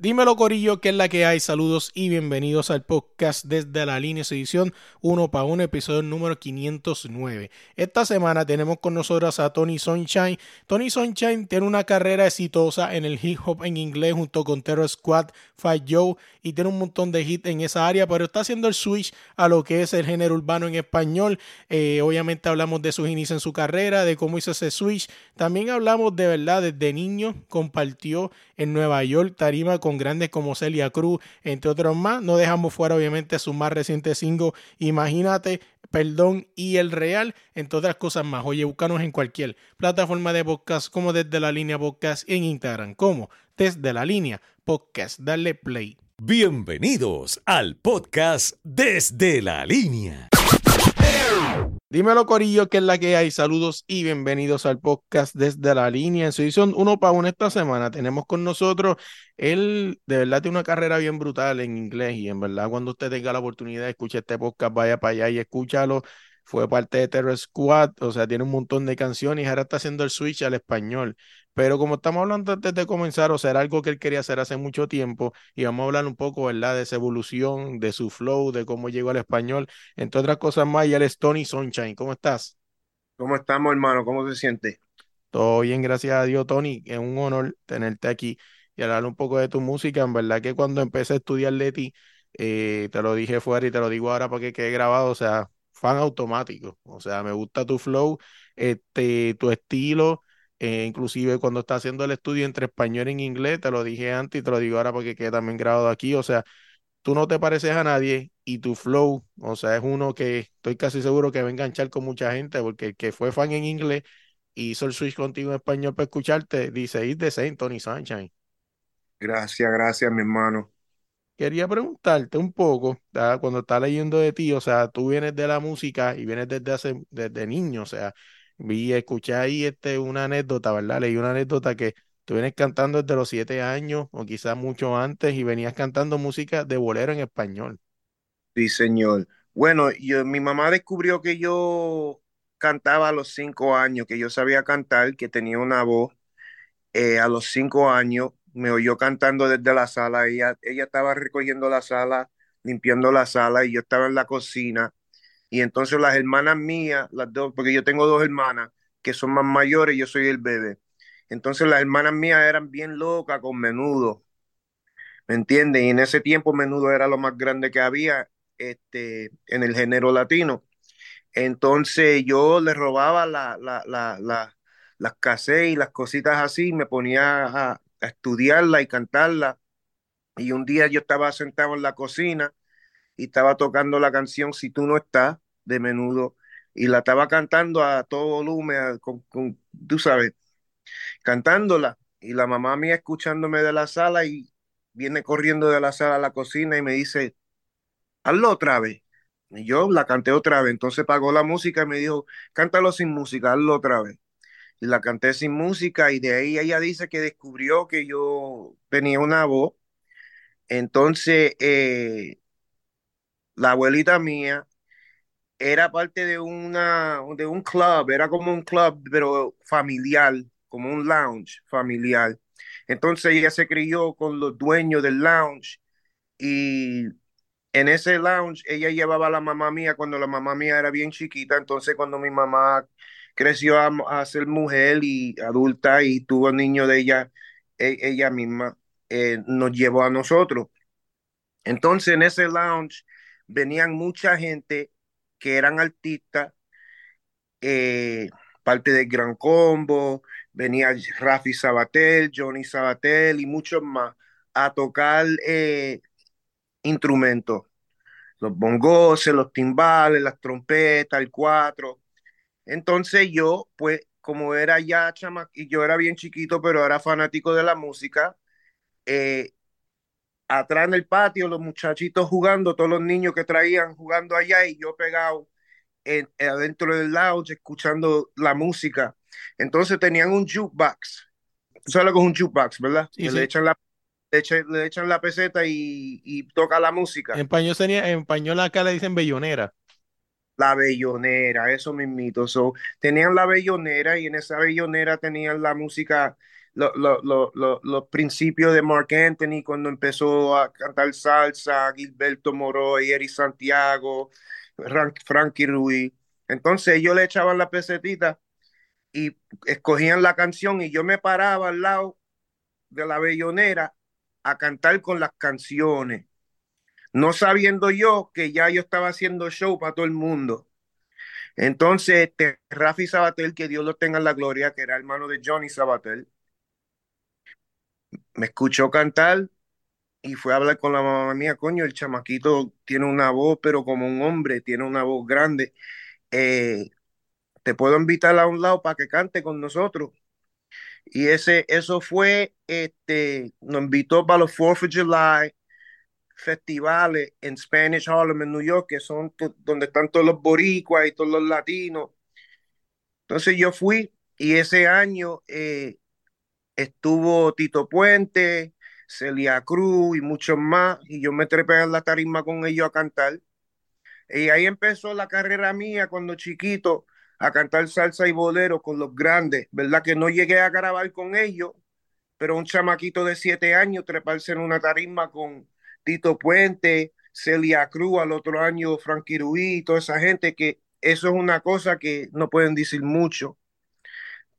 Dímelo Corillo, que es la que hay. Saludos y bienvenidos al podcast desde la línea edición 1 para 1, episodio número 509. Esta semana tenemos con nosotros a Tony Sunshine. Tony Sunshine tiene una carrera exitosa en el hip hop en inglés junto con Terror Squad, Fight Joe y tiene un montón de hits en esa área, pero está haciendo el switch a lo que es el género urbano en español. Eh, obviamente hablamos de sus inicios en su carrera, de cómo hizo ese switch. También hablamos de verdad, desde niño compartió en Nueva York tarima con grandes como Celia Cruz, entre otros más. No dejamos fuera obviamente su más reciente single, Imagínate, Perdón y El Real, entre otras cosas más. Oye, búscanos en cualquier plataforma de podcast como desde la línea podcast en Instagram, como desde la línea podcast. Dale play. Bienvenidos al podcast desde la línea. Dímelo Corillo, que es la que hay. Saludos y bienvenidos al podcast desde la línea. En su edición uno para uno esta semana tenemos con nosotros, él de verdad tiene una carrera bien brutal en inglés y en verdad cuando usted tenga la oportunidad de escuchar este podcast, vaya para allá y escúchalo. Fue parte de Terror Squad, o sea, tiene un montón de canciones y ahora está haciendo el switch al español. Pero como estamos hablando antes de comenzar, o sea, era algo que él quería hacer hace mucho tiempo y vamos a hablar un poco, ¿verdad? De esa evolución, de su flow, de cómo llegó al español, entre otras cosas más. Y él es Tony Sunshine. ¿Cómo estás? ¿Cómo estamos, hermano? ¿Cómo se siente? Todo bien, gracias a Dios, Tony. Es un honor tenerte aquí y hablar un poco de tu música. En verdad que cuando empecé a estudiar de ti, eh, te lo dije fuera y te lo digo ahora porque quede grabado, o sea, fan automático. O sea, me gusta tu flow, este, tu estilo eh, inclusive cuando está haciendo el estudio entre español e inglés, te lo dije antes y te lo digo ahora porque queda también grabado aquí, o sea, tú no te pareces a nadie y tu flow, o sea, es uno que estoy casi seguro que va a enganchar con mucha gente porque el que fue fan en inglés y hizo el switch contigo en español para escucharte, dice, it's the same, Tony Sunshine. Gracias, gracias, mi hermano. Quería preguntarte un poco, cuando estás leyendo de ti, o sea, tú vienes de la música y vienes desde hace, desde niño, o sea, Vi, escuché ahí este, una anécdota, ¿verdad? Leí una anécdota que tú vienes cantando desde los siete años o quizás mucho antes y venías cantando música de bolero en español. Sí, señor. Bueno, yo, mi mamá descubrió que yo cantaba a los cinco años, que yo sabía cantar, que tenía una voz. Eh, a los cinco años me oyó cantando desde la sala. Ella, ella estaba recogiendo la sala, limpiando la sala y yo estaba en la cocina y entonces las hermanas mías, las dos, porque yo tengo dos hermanas que son más mayores, yo soy el bebé. Entonces las hermanas mías eran bien locas con menudo. ¿Me entiendes? Y en ese tiempo menudo era lo más grande que había este, en el género latino. Entonces yo le robaba la, la, la, las cassettes y las cositas así, me ponía a, a estudiarla y cantarla. Y un día yo estaba sentado en la cocina y estaba tocando la canción Si tú no estás de menudo y la estaba cantando a todo volumen, con, tú sabes, cantándola y la mamá mía escuchándome de la sala y viene corriendo de la sala a la cocina y me dice, hazlo otra vez. Y yo la canté otra vez, entonces pagó la música y me dijo, cántalo sin música, hazlo otra vez. Y la canté sin música y de ahí ella dice que descubrió que yo tenía una voz. Entonces, eh, la abuelita mía era parte de una de un club, era como un club pero familiar, como un lounge familiar. Entonces ella se crió con los dueños del lounge y en ese lounge ella llevaba a la mamá mía cuando la mamá mía era bien chiquita, entonces cuando mi mamá creció a, ser mujer y adulta y tuvo niño de ella, e, ella misma eh, nos llevó a nosotros. Entonces en ese lounge venían mucha gente que eran artistas, eh, parte del Gran Combo, venía Rafi Sabatel, Johnny Sabatel y muchos más a tocar eh, instrumentos, los bongos, los timbales, las trompetas, el cuatro. Entonces yo, pues, como era ya chama, y yo era bien chiquito, pero era fanático de la música, eh, atrás en el patio, los muchachitos jugando, todos los niños que traían jugando allá y yo pegado en, adentro del lounge escuchando la música. Entonces tenían un jukebox. Tú sabes lo que es un jukebox, ¿verdad? Le, echan la, le, echan, la peseta y, y, toca la música. En español, sería, en español acá le dicen bellonera. La bellonera, eso mismito. So, tenían la bellonera y en esa bellonera tenían la música los principios de Mark Anthony cuando empezó a cantar salsa, Gilberto Moroy, Eri Santiago, Frankie Ruiz. Entonces ellos le echaban la pesetita y escogían la canción y yo me paraba al lado de la bellonera a cantar con las canciones, no sabiendo yo que ya yo estaba haciendo show para todo el mundo. Entonces, este, Rafi Sabatel, que Dios lo tenga en la gloria, que era hermano de Johnny Sabatel, me escuchó cantar y fue a hablar con la mamá mía, coño, el chamaquito tiene una voz, pero como un hombre, tiene una voz grande. Eh, te puedo invitar a un lado para que cante con nosotros. Y ese, eso fue, este, nos invitó para los 4th of July festivales en Spanish Harlem en New York, que son donde están todos los boricuas y todos los latinos. Entonces yo fui y ese año eh, estuvo Tito Puente, Celia Cruz y muchos más, y yo me trepé en la tarima con ellos a cantar. Y ahí empezó la carrera mía cuando chiquito a cantar salsa y bolero con los grandes, ¿verdad? Que no llegué a grabar con ellos, pero un chamaquito de siete años treparse en una tarima con Tito Puente, Celia Cruz, al otro año Frankie Ruiz, toda esa gente que eso es una cosa que no pueden decir mucho.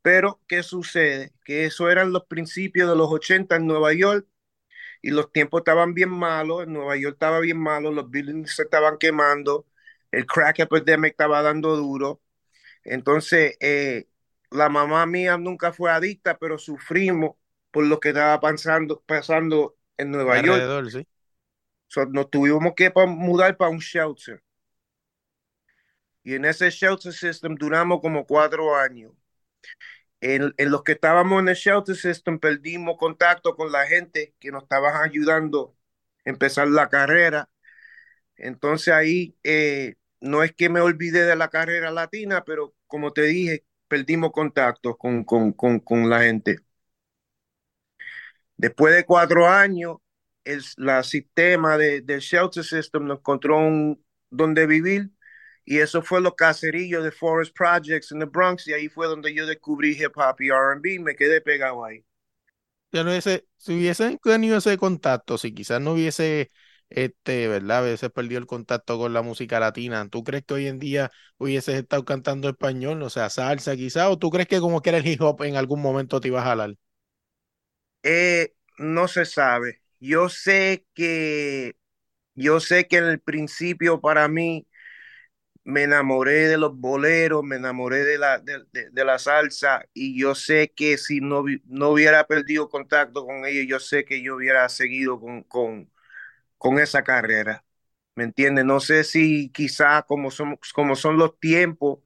Pero, ¿qué sucede? Que eso eran los principios de los 80 en Nueva York y los tiempos estaban bien malos, en Nueva York estaba bien malo, los buildings se estaban quemando, el crack epidemic estaba dando duro. Entonces, eh, la mamá mía nunca fue adicta, pero sufrimos por lo que estaba pasando, pasando en Nueva York. ¿sí? Nos tuvimos que mudar para un shelter. Y en ese shelter system duramos como cuatro años. En, los que estábamos en el shelter system perdimos contacto con la gente que nos estaba ayudando a empezar la carrera. Entonces ahí eh, no es que me olvide de la carrera latina, pero como te dije, perdimos contacto con, con, con, con la gente. Después de cuatro años, el la sistema de, del shelter system nos encontró un, donde vivir y eso fue los caserillos de Forest Projects en the Bronx y ahí fue donde yo descubrí hip hop y R&B me quedé pegado ahí. No hubiese, si hubiesen tenido ese contacto, si quizás no hubiese, este, ¿verdad? A veces perdido el contacto con la música latina, ¿tú crees que hoy en día hubieses estado cantando español, o sea, salsa quizás, o tú crees que como que era el hip hop en algún momento te iba a jalar? Eh, no se sabe yo sé que, yo sé que en el principio para mí me enamoré de los boleros, me enamoré de la, de, la salsa y yo sé que si no, no hubiera perdido contacto con ellos, yo sé que yo hubiera seguido con, con, con esa carrera. ¿Me entiendes? No sé si quizás como son, como son los tiempos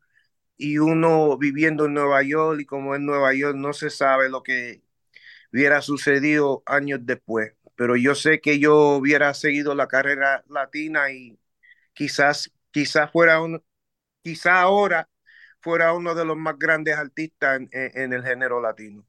y uno viviendo en Nueva York y como en Nueva York no se sabe lo que hubiera sucedido años después pero yo sé que yo hubiera seguido la carrera latina y quizás, quizás fuera un, quizás ahora fuera uno de los más grandes artistas en, el género latino.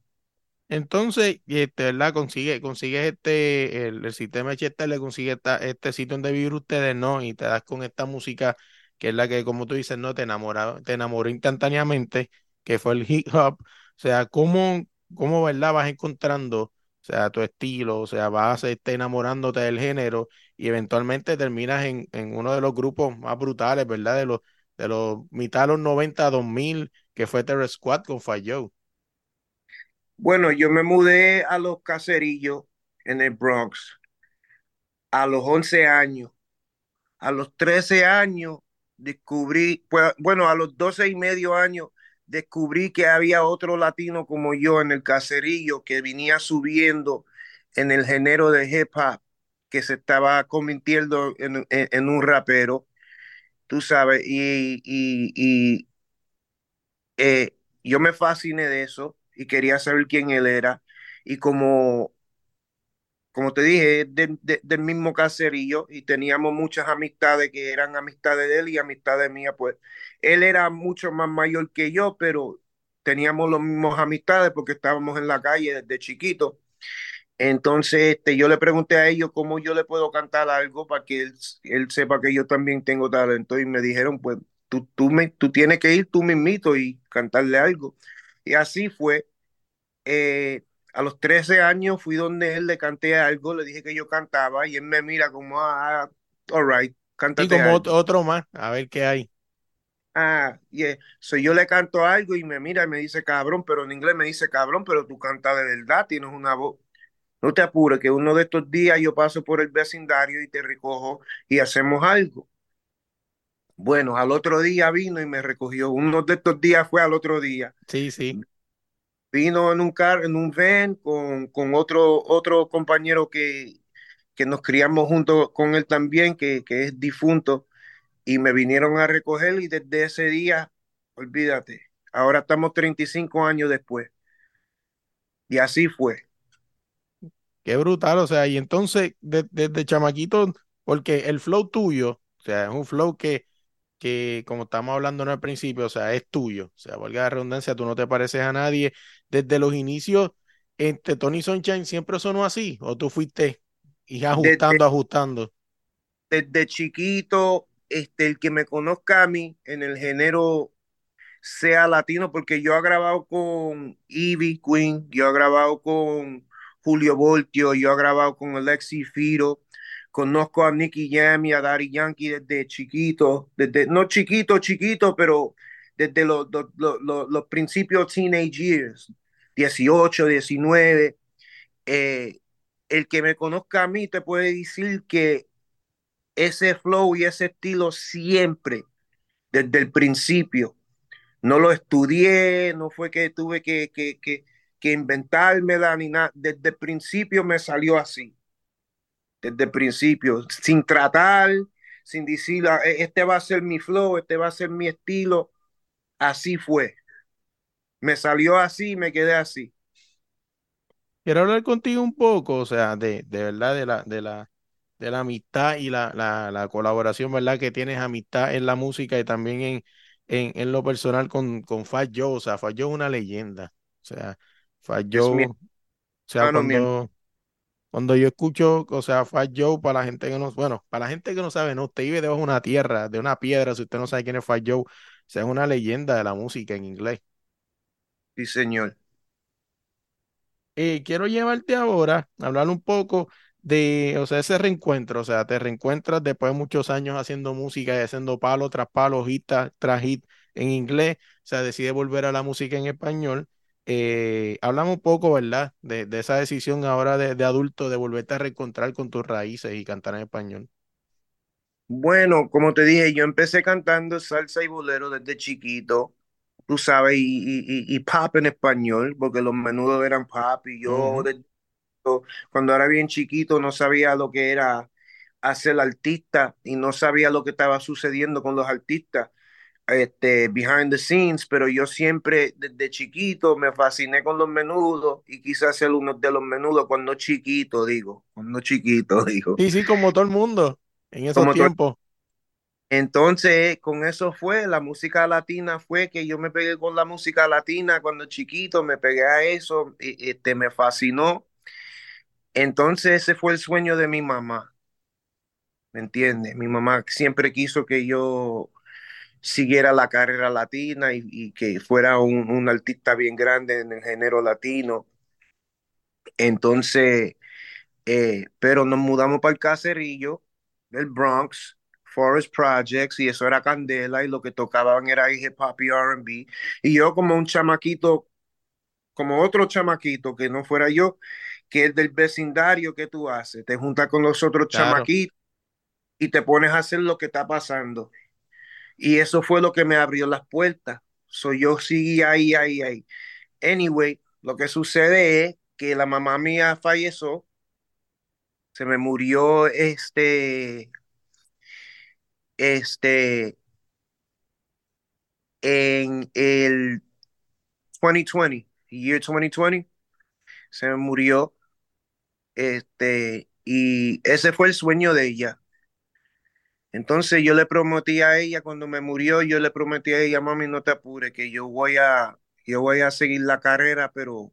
Entonces, este, ¿verdad? Consigue, consigues este, el, sistema de le consigue este sitio donde vivir ustedes, ¿no? Y te das con esta música que es la que, como tú dices, no te enamora, te enamoró instantáneamente, que fue el hip hop. O sea, ¿cómo, cómo, verdad, vas encontrando sea, tu estilo, o sea, vas a estar enamorándote del género y eventualmente terminas en, en uno de los grupos más brutales, ¿verdad? De los, de los mitad de los 90 2000, que fue Terror Squad con Fire Bueno, yo me mudé a los caserillos en el Bronx a los 11 años. A los 13 años descubrí, pues, bueno, a los 12 y medio años descubrí que había otro latino como yo en el caserillo que venía subiendo en el género de hip que se estaba convirtiendo en, un rapero, tú sabes, y, y, eh, yo me fasciné de eso y quería saber quién él era. Y como como te dije, del mismo caserillo y teníamos muchas amistades que eran amistades de él y amistades mías, pues él era mucho más mayor que yo, pero teníamos los mismos amistades porque estábamos en la calle desde chiquito. Entonces, este, yo le pregunté a ellos cómo yo le puedo cantar algo para que él, él sepa que yo también tengo talento y me dijeron, pues tú, tú, me, tú tienes que ir tú mismito y cantarle algo. Y así fue. Eh, A los 13 años fui donde él, le canté algo, le dije que yo cantaba y él me mira como, ah, all right, Y como algo. otro más, a ver qué hay. Ah, yeah. So yo le canto algo y me mira y me dice cabrón, pero en inglés me dice cabrón, pero tú cantas de verdad, tienes una voz. No te apures, que uno de estos días yo paso por el vecindario y te recojo y hacemos algo. Bueno, al otro día vino y me recogió. Uno de estos días fue al otro día. Sí, sí. Vino en un car, en un van con, con otro, otro compañero que, que nos criamos junto con él también, que, que es difunto, y me vinieron a recoger y desde ese día, olvídate, ahora estamos 35 años después. Y así fue. Qué brutal, o sea, y entonces de- desde chamaquito, porque el flow tuyo, o sea, es un flow que, que como estamos hablando en el principio, o sea, es tuyo, o sea, valga la redundancia, tú no te pareces a nadie. Desde los inicios, este Tony Sunshine siempre sonó así, o tú fuiste y Desde, ajustando, ajustando. desde chiquito, este, el que me conozca a mí en el género sea latino, porque yo he grabado con Ivy Queen, yo he grabado con Julio Voltio, yo he grabado con Alexi Firo, conozco a Nicky Jam a Daddy Yankee desde chiquito, desde, no chiquito, chiquito, pero desde los, los, los principios teenage years, 18, 19. Eh, el que me conozca a mí te puede decir que ese flow y ese estilo siempre, desde el principio, no lo estudié, no fue que tuve que, que, que, que inventármela ni nada. Desde el principio me salió así. Desde el principio, sin tratar, sin decir, "Ah, este va a ser mi flow, este va a ser mi estilo. Así fue. Me salió así me quedé así. Quiero hablar contigo un poco, o sea, de, de verdad, de la, de la, de la amistad y la, la, la colaboración, ¿verdad? Que tienes amistad en la música y también en, en, en lo personal con, con Fat Joe. O sea, Fat Joe es una leyenda. O sea, Fat Joe, o sea, cuando, cuando yo escucho, o sea, Fat Joe, para la gente que no, bueno, para la gente que no sabe, no, usted vive debajo de una tierra, de una piedra, si usted no sabe quién es Fat Joe, o sea, es una leyenda de la música en inglés. Sí, señor. Eh, quiero llevarte ahora a hablar un poco de, o sea, ese reencuentro, o sea, te reencuentras después de muchos años haciendo música y haciendo palo tras palo, hit tras hit en inglés, o sea, decide volver a la música en español. Eh, háblame un poco, ¿verdad? De, de esa decisión ahora de, de adulto de volverte a reencontrar con tus raíces y cantar en español. Bueno, como te dije, yo empecé cantando salsa y bolero desde chiquito, tú sabes, y, y, y- pop en español, porque los menudos eran pop, y yo desde- cuando era bien chiquito no sabía lo que era hacer artista y no sabía lo que estaba sucediendo con los artistas, este, behind the scenes, pero yo siempre desde chiquito me fasciné con los menudos y quise hacer uno de los menudos cuando chiquito, digo, cuando chiquito, digo. Sí, sí, como todo el mundo en esos Como tiempos. Entonces, con eso fue, la música latina fue que yo me pegué con la música latina cuando chiquito, me pegué a eso, y, este, me fascinó. Entonces, ese fue el sueño de mi mamá, ¿me entiendes? Mi mamá siempre quiso que yo siguiera la carrera latina y, y que fuera un, un artista bien grande en el género latino. Entonces, eh, pero nos mudamos para el caserillo del Bronx, Forest Projects, y eso era Candela, y lo que tocaban era hip hop y R&B. Y yo como un chamaquito, como otro chamaquito que no fuera yo, que es del vecindario, ¿qué tú haces? Te juntas con los otros Claro. chamaquitos y te pones a hacer lo que está pasando. Y eso fue lo que me abrió las puertas. So yo seguí ahí, ahí, ahí. Anyway, lo que sucede es que la mamá mía falleció, se me murió este, este, en el 2020, year 2020, se me murió, este, y ese fue el sueño de ella. Entonces yo le prometí a ella cuando me murió, yo le prometí a ella, mami, no te apures, que yo voy a, yo voy a seguir la carrera, pero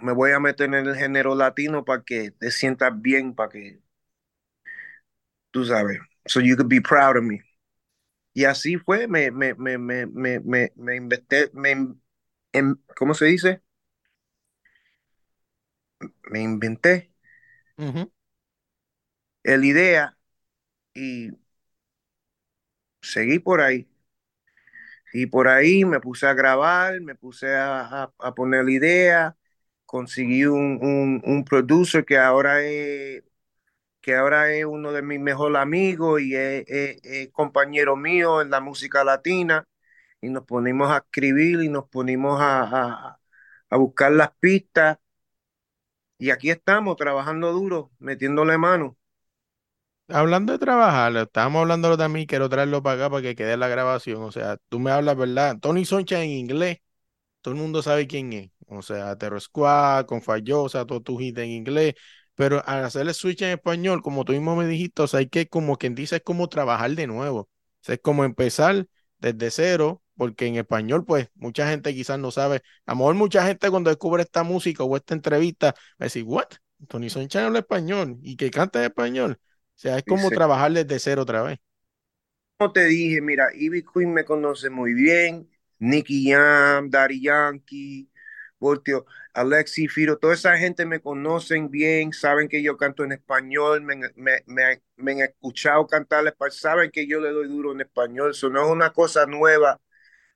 me voy a meter en el género latino para que te sientas bien, para que, tú sabes, so you could be proud of me. Y así fue, me, me, me, me, me, me, me investé, me, en, ¿cómo se dice? me inventé Ujú. la idea y seguí por ahí. Y por ahí me puse a grabar, me puse a, a- poner la idea, conseguí un, un, producer que ahora es, que ahora es uno de mis mejores amigos y es, compañero mío en la música latina. Y nos ponimos a escribir y nos ponimos a, a, a buscar las pistas. Y aquí estamos trabajando duro, metiéndole mano. Hablando de trabajar, estábamos hablando también, quiero traerlo para acá para que quede la grabación. O sea, tú me hablas, ¿verdad? Tony Soncha en inglés, todo el mundo sabe quién es. O sea, Terror Squad, con Fallosa, todo tu hit en inglés. Pero al hacer el switch en español, como tú mismo me dijiste, o sea, hay que, como quien dice, es como trabajar de nuevo. O sea, es como empezar desde cero, porque en español, pues, mucha gente quizás no sabe. A lo mejor mucha gente cuando descubre esta música o esta entrevista va a decir, ¿what? Tony Soncha habla español y que canta en español. O sea, es como Dice, trabajar desde cero otra vez. como te dije, mira, Ivy Queen me conoce muy bien, Nicky Jam, Daddy Yankee, Voltio, Alexi Firo, toda esa gente me conocen bien, saben que yo canto en español, me, me, me, me han escuchado cantar español, saben que yo le doy duro en español, eso no es una cosa nueva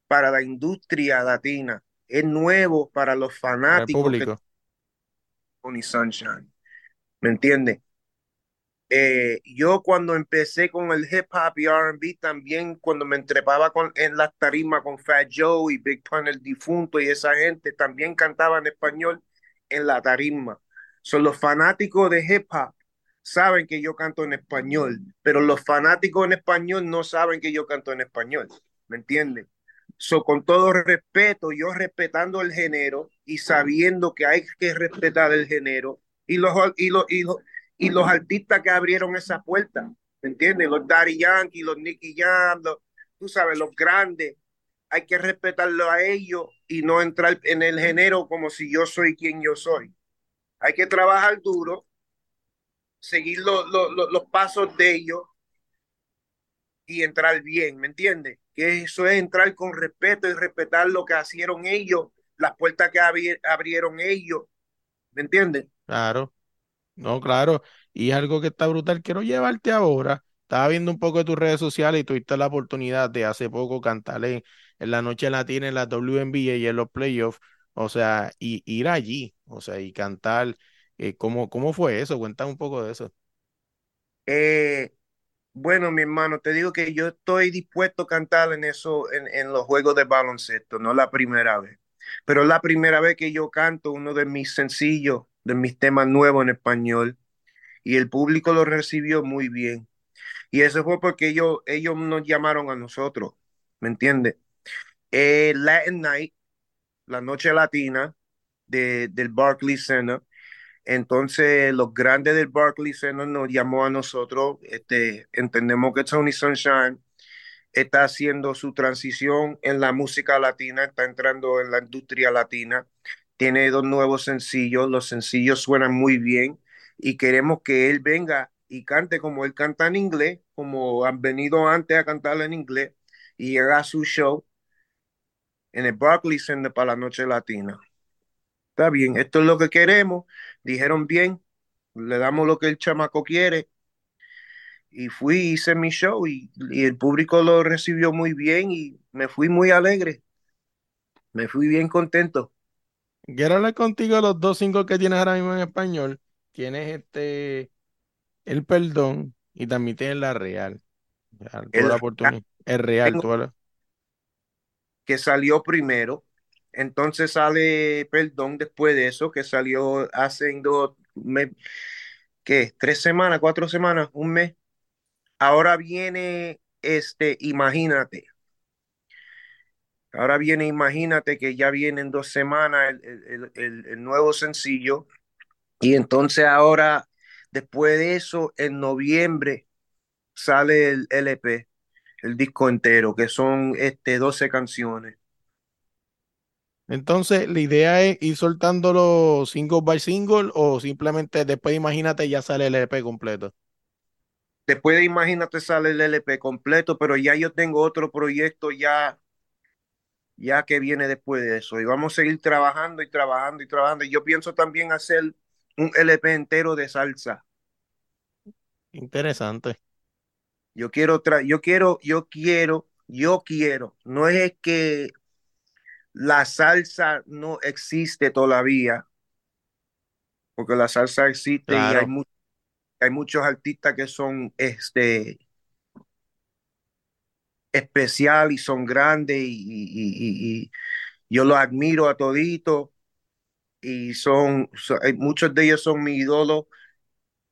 para la industria latina, es nuevo para los el fanáticos que público. Tony Sunshine, ¿me entiendes? Eh, yo cuando empecé con el hip hop y R&B también cuando me entrepaba con, en las tarimas con Fat Joe y Big Pun el difunto y esa gente también cantaba en español en la tarima. Son los fanáticos de hip hop saben que yo canto en español, pero los fanáticos en español no saben que yo canto en español, ¿me entiendes? So, con todo respeto, yo respetando el género y sabiendo que hay que respetar el género y los, y los, y los, y los artistas que abrieron esa puerta, ¿me entiendes? Los Daddy Yankee, los Nicky Jam, los, tú sabes, los grandes, hay que respetarlo a ellos y no entrar en el género como si yo soy quien yo soy. Hay que trabajar duro, seguir lo, lo, lo, los pasos de ellos y entrar bien, ¿me entiendes? Que eso es entrar con respeto y respetar lo que hicieron ellos, las puertas que abri abrieron ellos, ¿me entiendes? Claro. No, claro. Y es algo que está brutal. Quiero llevarte ahora. Estaba viendo un poco de tus redes sociales y tuviste la oportunidad de hace poco cantar en, la Noche Latina, en la WNBA y en los playoffs. O sea, y ir allí, o sea, y cantar. eh, ¿cómo, cómo fue eso? Cuéntame un poco de eso. Eh, bueno, mi hermano, te digo que yo estoy dispuesto a cantar en eso, en, en los juegos de baloncesto, no la primera vez, pero la primera vez que yo canto uno de mis sencillos, de mis temas nuevos en español, y el público lo recibió muy bien. Y eso fue porque ellos, ellos nos llamaron a nosotros, ¿me entiendes? Eh, Latin Night, la noche latina de, del Barclays Center. Entonces, los grandes del Barclays Center nos llamó a nosotros. Este, entendemos que Tony Sunshine está haciendo su transición en la música latina, está entrando en la industria latina. Tiene dos nuevos sencillos, los sencillos suenan muy bien y queremos que él venga y cante como él canta en inglés, como han venido antes a cantar en inglés y haga su show en el Barclays Center para la noche latina. Está bien, esto es lo que queremos. Dijeron bien, le damos lo que el chamaco quiere. Y fui, hice mi show y, y el público lo recibió muy bien y me fui muy alegre. Me fui bien contento. Quiero hablar contigo de los dos singles que tienes ahora mismo en español. Tienes este, El Perdón y también tienes La Real. Ya, tuve El la oportunidad. Es real, tuve la- que salió primero, entonces sale Perdón después de eso, que salió hace dos, me- ¿qué? Tres semanas, cuatro semanas, un mes. Ahora viene este, imagínate. Ahora viene, imagínate que ya viene en dos semanas el, el- el- el nuevo sencillo. Y entonces ahora, después de eso, en noviembre sale el LP, el disco entero, que son este, 12 canciones. Entonces, la idea es ir soltándolo single by single o simplemente después, imagínate, ya sale el EP completo. Después de Imagínate sale el LP completo, pero ya yo tengo otro proyecto ya, ya que viene después de eso. Y vamos a seguir trabajando y trabajando y trabajando. Y yo pienso también hacer un LP entero de salsa. Interesante. Yo quiero, yo quiero, yo quiero, yo quiero. No es que la salsa no existe todavía, porque la salsa existe Claro. y hay, mu hay muchos artistas que son este especial y son grandes y, yo los admiro a todito y son, son, muchos de ellos son mi ídolo,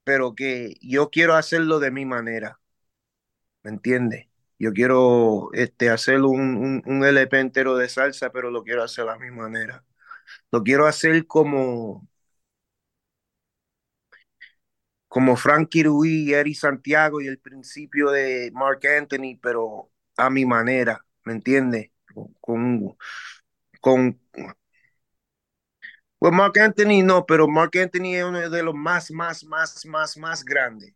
pero que yo quiero hacerlo de mi manera, ¿me entiendes? Yo quiero este, hacer un, un, LP entero de salsa, pero lo quiero hacer a mi manera. Lo quiero hacer como, como Frankie Ruiz, Eddie Santiago y el principio de Mark Anthony, pero a mi manera, ¿me entiendes? Con, con, pues Mark Anthony no, pero Mark Anthony es uno de los más, más, más, más, más grandes.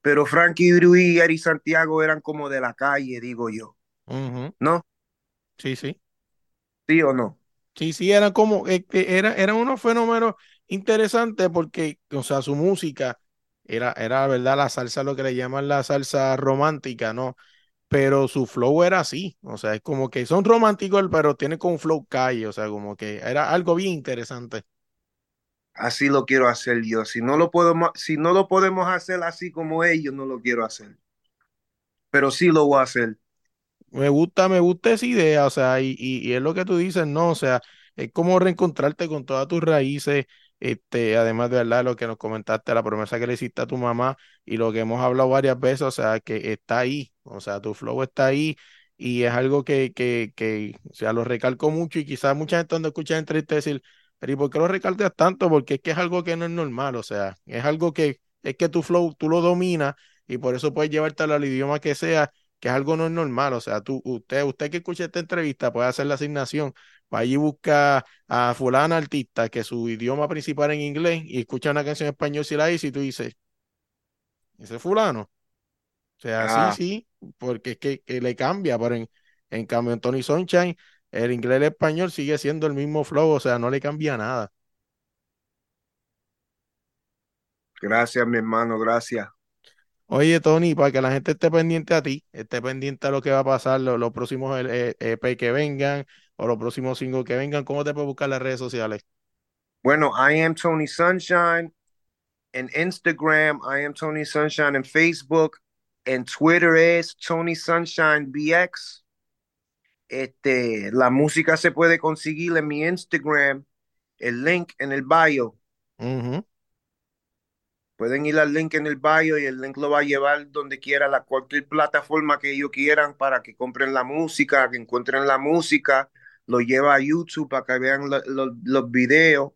Pero Frankie Ruiz y Eddie Santiago eran como de la calle, digo yo. Uh -huh. ¿No? Sí, sí. ¿Sí o no? Sí, sí, eran como, eh, era, eran unos fenómenos interesantes porque, o sea, su música era, era, verdad, la salsa, lo que le llaman la salsa romántica, ¿no? Pero su flow era así, o sea, es como que son románticos, pero tiene como un flow calle, o sea, como que era algo bien interesante. Así lo quiero hacer yo. Si no lo podemos, si no lo podemos hacer así como ellos, no lo quiero hacer. Pero sí lo voy a hacer. Me gusta, me gusta esa idea, o sea, y, y, y es lo que tú dices, ¿no? O sea, es como reencontrarte con todas tus raíces, este, además de verdad lo que nos comentaste, la promesa que le hiciste a tu mamá y lo que hemos hablado varias veces, o sea, que está ahí, o sea, tu flow está ahí y es algo que, que, que o sea, lo recalco mucho y quizás mucha gente cuando escucha entrevistas decir, pero ¿y por qué lo recalcas tanto? Porque es que es algo que no es normal, o sea, es algo que es que tu flow tú lo dominas y por eso puedes llevártelo al idioma que sea que es algo no es normal, o sea, tú, usted, usted que escucha esta entrevista puede hacer la asignación, allí y busca a fulana artista que su idioma principal es en inglés y escucha una canción en español si la dice y tú dices, ese fulano, o sea, ah. sí, sí, porque es que, que, le cambia, pero en, en cambio en Tony Sunshine, el inglés y el español sigue siendo el mismo flow, o sea, no le cambia nada. Gracias, mi hermano, gracias. Oye, Tony, para que la gente esté pendiente a ti, esté pendiente a lo que va a pasar, los, los próximos EP que vengan o los próximos singles que vengan, ¿cómo te puedes buscar las redes sociales? Bueno, I am Tony Sunshine en Instagram, I am Tony Sunshine en Facebook, en Twitter es Tony Sunshine BX. Este, la música se puede conseguir en mi Instagram, el link en el bio. Uh -huh. Pueden ir al link en el bio y el link lo va a llevar donde quiera, la cualquier plataforma que ellos quieran para que compren la música, que encuentren la música, lo lleva a YouTube para que vean lo, lo, los videos.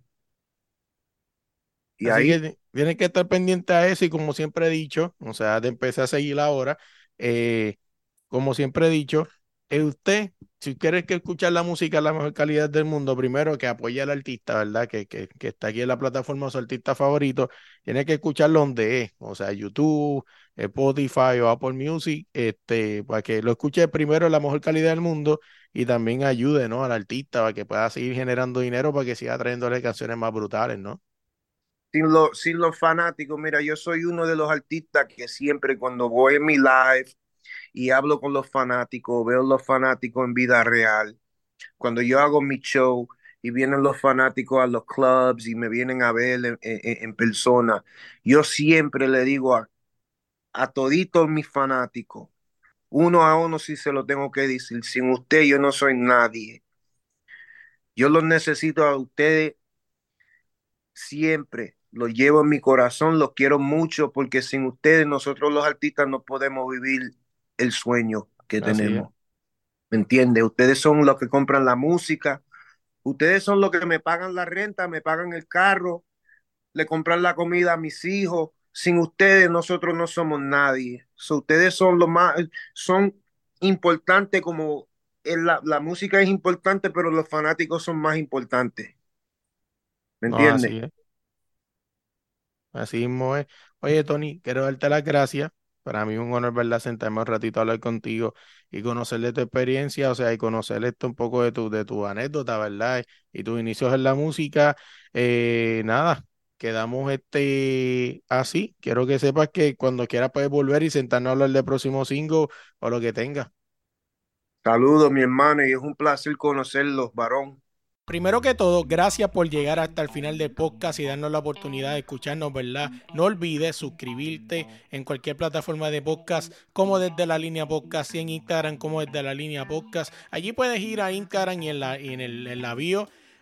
Y Así ahí que tienen que estar pendientes a eso y como siempre he dicho, o sea, de empezar a seguir ahora, eh, como siempre he dicho, eh, usted, si quiere que escuchar la música la mejor calidad del mundo, primero que apoye al artista, ¿verdad? Que, que, que está aquí en la plataforma su artista favorito, tiene que escucharlo donde es, o sea, YouTube, Spotify o Apple Music, este, para que lo escuche primero la mejor calidad del mundo y también ayude, ¿no? Al artista para que pueda seguir generando dinero para que siga trayéndole canciones más brutales, ¿no? Sin, lo, sin los fanáticos, mira, yo soy uno de los artistas que siempre cuando voy en mi live, y hablo con los fanáticos, veo los fanáticos en vida real. Cuando yo hago mi show y vienen los fanáticos a los clubs y me vienen a ver en, persona, yo siempre le digo a, a toditos mis fanáticos, uno a uno si se lo tengo que decir, sin usted yo no soy nadie. Yo los necesito a ustedes siempre, los llevo en mi corazón, los quiero mucho porque sin ustedes nosotros los artistas no podemos vivir el sueño que Así tenemos. es. ¿Me entiendes? Ustedes son los que compran la música, ustedes son los que me pagan la renta, me pagan el carro, le compran la comida a mis hijos. Sin ustedes nosotros no somos nadie. So, ustedes son lo más, son importantes como la, la, música es importante, pero los fanáticos son más importantes. ¿Me No, entiendes? así es. Así mismo es. Oye, Tony, quiero darte las gracias. Para mí es un honor, ¿verdad? Sentarme un ratito a hablar contigo y conocer de tu experiencia, o sea, y conocer esto un poco de tu, de tu anécdota, ¿verdad? Y tus inicios en la música. Eh, nada, quedamos este así. Quiero que sepas que cuando quieras puedes volver y sentarnos a hablar del próximo single o lo que tenga. Saludos, mi hermano, y es un placer conocerlos, varón. Primero que todo, gracias por llegar hasta el final del podcast y darnos la oportunidad de escucharnos, ¿verdad? No olvides suscribirte en cualquier plataforma de podcast, como desde la línea podcast y en Instagram, como desde la línea podcast. Allí puedes ir a Instagram y en la, en el, en la bio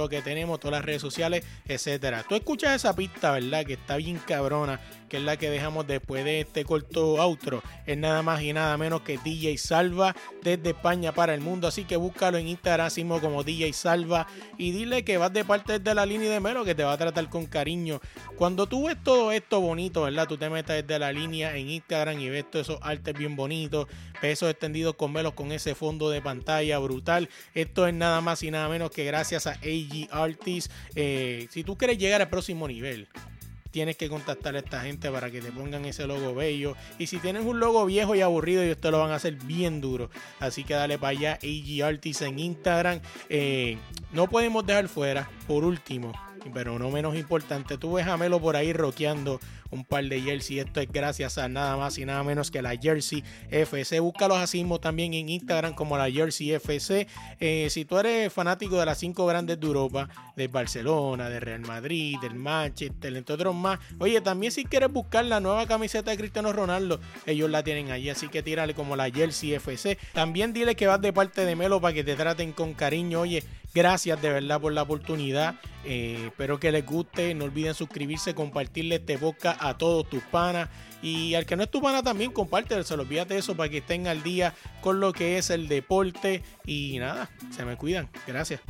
lo que tenemos, todas las redes sociales, etcétera. Tú escuchas esa pista, ¿verdad? Que está bien cabrona, que es la que dejamos después de este corto outro. Es nada más y nada menos que DJ Salva desde España para el mundo. Así que búscalo en Instagram como DJ Salva y dile que vas de parte de la línea de Melo que te va a tratar con cariño. Cuando tú ves todo esto bonito, ¿verdad? Tú te metes desde la línea en Instagram y ves todos esos artes bien bonitos, pesos extendidos con Melos con ese fondo de pantalla brutal. Esto es nada más y nada menos que gracias a Artists. Eh, si tú quieres llegar al próximo nivel, tienes que contactar a esta gente para que te pongan ese logo bello. Y si tienes un logo viejo y aburrido, ellos te lo van a hacer bien duro. Así que dale para allá, AG Artists en Instagram. Eh, no podemos dejar fuera, por último, pero no menos importante, tú ves a Melo por ahí rockeando un par de jersey. Esto es gracias a nada más y nada menos que la Jersey FC. Búscalos así mismo también en Instagram como la Jersey FC. Eh, si tú eres fanático de las cinco grandes de Europa, de Barcelona, de Real Madrid, del Manchester, entre otros más. Oye, también si quieres buscar la nueva camiseta de Cristiano Ronaldo, ellos la tienen allí. Así que tírale como la Jersey FC. También dile que vas de parte de Melo para que te traten con cariño. Oye, Gracias de verdad por la oportunidad. Eh, espero que les guste. No olviden suscribirse, compartirle este boca a todos tus panas. Y al que no es tu pana también, compártelo. Olvídate eso para que estén al día con lo que es el deporte. Y nada, se me cuidan. Gracias.